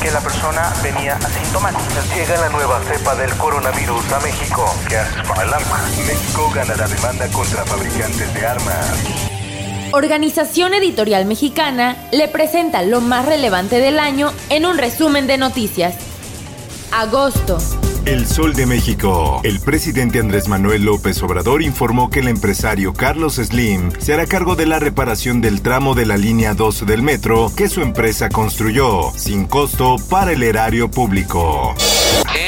Que la persona venía asintomática. Llega la nueva cepa del coronavirus a México. ¿Qué haces con el arma? México ganará demanda contra fabricantes de armas. Organización Editorial Mexicana le presenta lo más relevante del año en un resumen de noticias. Agosto. El Sol de México. El presidente Andrés Manuel López Obrador informó que el empresario Carlos Slim se hará cargo de la reparación del tramo de la línea 2 del metro que su empresa construyó, sin costo para el erario público.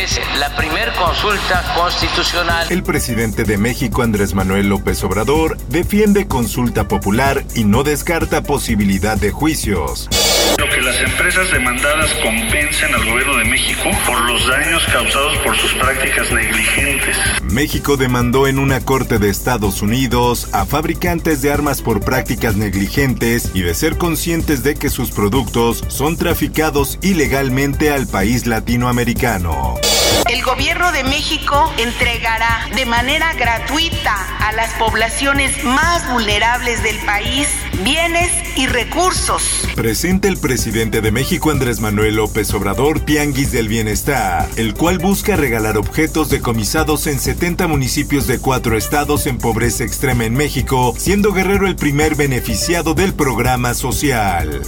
Es la primer consulta constitucional. El presidente de México, Andrés Manuel López Obrador, defiende consulta popular y no descarta posibilidad de juicios. que las empresas demandadas compensen al gobierno de México por los daños causados por sus prácticas negligentes. México demandó en una corte de Estados Unidos a fabricantes de armas por prácticas negligentes y de ser conscientes de que sus productos son traficados ilegalmente al país latinoamericano. El gobierno de México entregará de manera gratuita a las poblaciones más vulnerables del país bienes y recursos. Presenta el presidente de México Andrés Manuel López Obrador Tianguis del Bienestar, el cual busca regalar objetos decomisados en 70 municipios de cuatro estados en pobreza extrema en México, siendo Guerrero el primer beneficiado del programa social.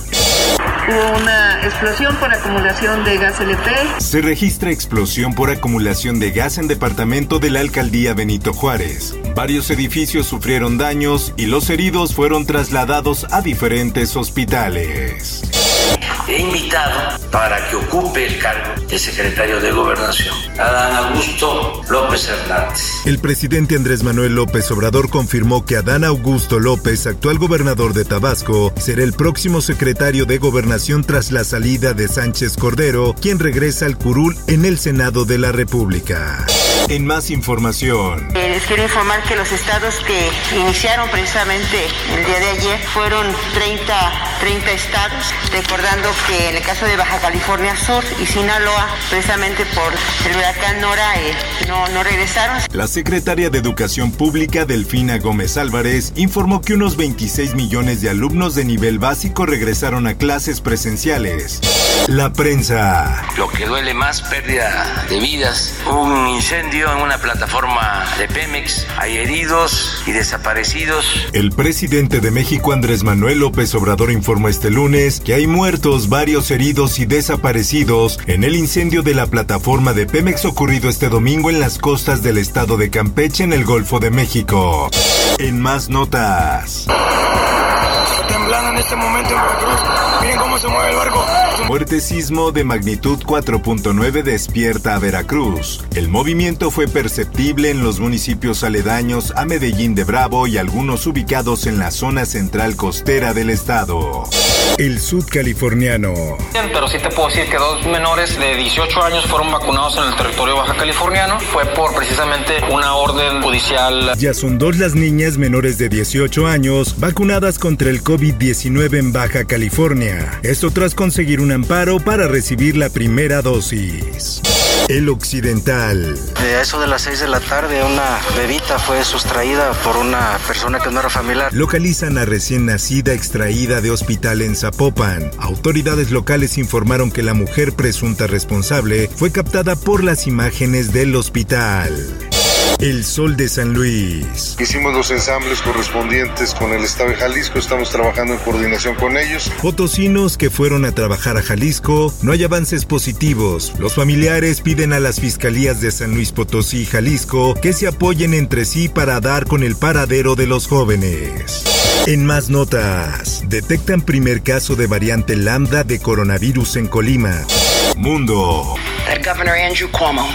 Una explosión por acumulación de gas LP. Se registra explosión por acumulación de gas en departamento de la alcaldía Benito Juárez. Varios edificios sufrieron daños y los heridos fueron trasladados a diferentes hospitales. He invitado para que ocupe el cargo de secretario de Gobernación a Dan Augusto López Hernández. El presidente Andrés Manuel López Obrador confirmó que Adán Augusto López, actual gobernador de Tabasco, será el próximo secretario de Gobernación tras la salida de Sánchez Cordero, quien regresa al curul en el Senado de la República. En más información. Eh, les quiero informar que los estados que iniciaron precisamente el día de ayer fueron 30, 30 estados, recordando que en el caso de Baja California Sur y Sinaloa, precisamente por el huracán Nora, eh, no, no regresaron. La secretaria de Educación Pública, Delfina Gómez Álvarez, informó que unos 26 millones de alumnos de nivel básico regresaron a clases presenciales. La prensa. Lo que duele más, pérdida de vidas, un incendio en una plataforma de Pemex, hay heridos y desaparecidos. El presidente de México, Andrés Manuel López Obrador, informó este lunes que hay muertos, varios heridos y desaparecidos en el incendio de la plataforma de Pemex ocurrido este domingo en las costas del estado de Campeche, en el Golfo de México. En más notas. Está temblando en este momento en Veracruz. Se mueve el barco. Fuerte sismo de magnitud 4.9 despierta a Veracruz. El movimiento fue perceptible en los municipios aledaños a Medellín de Bravo y algunos ubicados en la zona central costera del estado. El sudcaliforniano. Pero sí te puedo decir que dos menores de 18 años fueron vacunados en el territorio baja californiano. Fue por precisamente una orden judicial. Ya son dos las niñas menores de 18 años vacunadas contra el COVID-19 en Baja California. Esto tras conseguir un amparo para recibir la primera dosis. El Occidental. De eso de las 6 de la tarde, una bebita fue sustraída por una persona que no era familiar. Localizan a recién nacida extraída de hospital en Zapopan. Autoridades locales informaron que la mujer presunta responsable fue captada por las imágenes del hospital. El Sol de San Luis. Hicimos los ensambles correspondientes con el Estado de Jalisco, estamos trabajando en coordinación con ellos. Potosinos que fueron a trabajar a Jalisco, no hay avances positivos. Los familiares piden a las fiscalías de San Luis Potosí y Jalisco que se apoyen entre sí para dar con el paradero de los jóvenes. En más notas, detectan primer caso de variante lambda de coronavirus en Colima. Mundo. That Governor Andrew Cuomo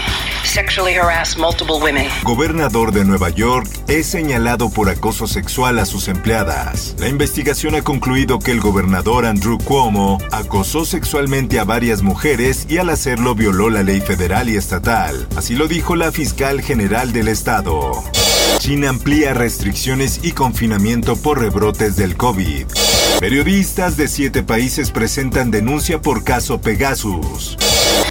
sexually multiple women. Gobernador de Nueva York es señalado por acoso sexual a sus empleadas. La investigación ha concluido que el gobernador Andrew Cuomo acosó sexualmente a varias mujeres y al hacerlo violó la ley federal y estatal. Así lo dijo la fiscal general del estado. China amplía restricciones y confinamiento por rebrotes del COVID. Periodistas de siete países presentan denuncia por caso Pegasus.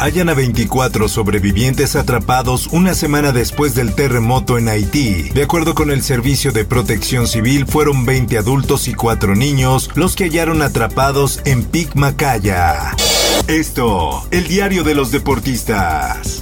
Hayan a 24 sobrevivientes atrapados una semana después del terremoto en Haití. De acuerdo con el Servicio de Protección Civil, fueron 20 adultos y 4 niños los que hallaron atrapados en Pic Macaya. Esto, el diario de los deportistas.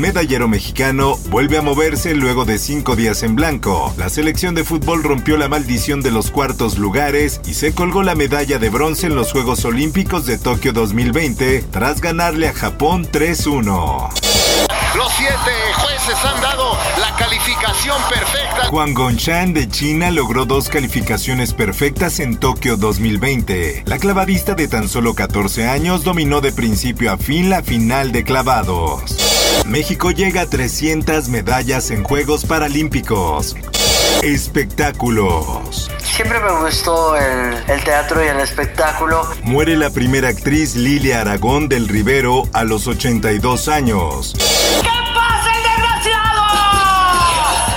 Medallero mexicano vuelve a moverse luego de cinco días en blanco. La selección de fútbol rompió la maldición de los cuartos lugares y se colgó la medalla de bronce en los Juegos Olímpicos de Tokio 2020 tras ganarle a Japón 3-1. Los siete jueces han dado la calificación perfecta. Juan Gonchan de China logró dos calificaciones perfectas en Tokio 2020. La clavadista de tan solo 14 años dominó de principio a fin la final de clavados. México llega a 300 medallas en Juegos Paralímpicos. Espectáculos. Siempre me gustó el, el, teatro y el espectáculo. Muere la primera actriz Lilia Aragón del Rivero a los 82 años. ¿Qué?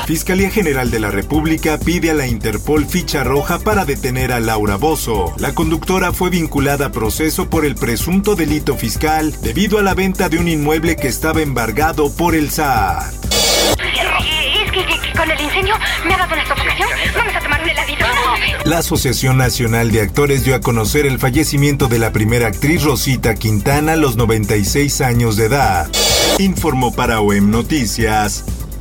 Fiscalía General de la República pide a la Interpol ficha roja para detener a Laura Bozo. La conductora fue vinculada a proceso por el presunto delito fiscal debido a la venta de un inmueble que estaba embargado por el SAT. Es que, que, que con el incendio me ha dado una sofocación. Vamos a tomar un heladito. La Asociación Nacional de Actores dio a conocer el fallecimiento de la primera actriz Rosita Quintana a los 96 años de edad. Informó para OEM Noticias